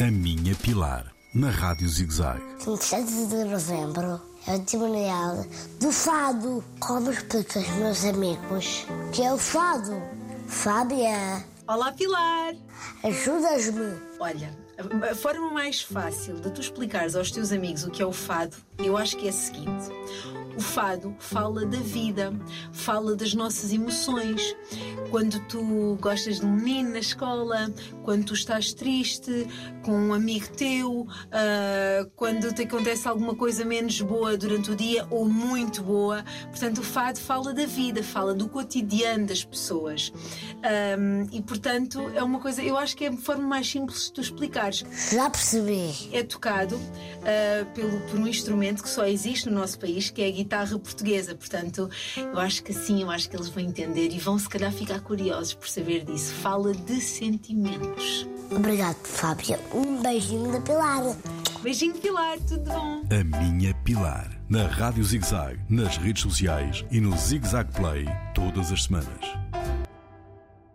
A Minha Pilar, na Rádio ZigZag. 27 de novembro é o Dia Mundial do Fado. Como explico aos meus amigos que é o fado? Fábia, Olá, Pilar! ajudas-me. Olha, a- a forma mais fácil de tu explicares aos teus amigos o que é o fado, eu acho que é a seguinte. O fado fala da vida, fala das nossas emoções. Quando tu gostas de um menino na escola, quando tu estás triste com um amigo teu, ah, quando te acontece alguma coisa menos boa durante o dia ou muito boa. Portanto, o fado fala da vida, fala do cotidiano das pessoas. Ahm, e, portanto, é uma coisa, eu acho que é a forma mais simples de tu explicares Já percebi. é tocado ah, pelo, por um instrumento que só existe no nosso país, que é a guitarra portuguesa. Portanto, eu acho que sim, eu acho que eles vão entender e vão se calhar ficar curiosos por saber disso. Fala de sentimentos. Obrigado, Fábia. Um beijinho da Pilar. Beijinho, Pilar, tudo bom? A Minha Pilar, na Rádio ZigZag, nas redes sociais e no ZigZag Play, todas as semanas.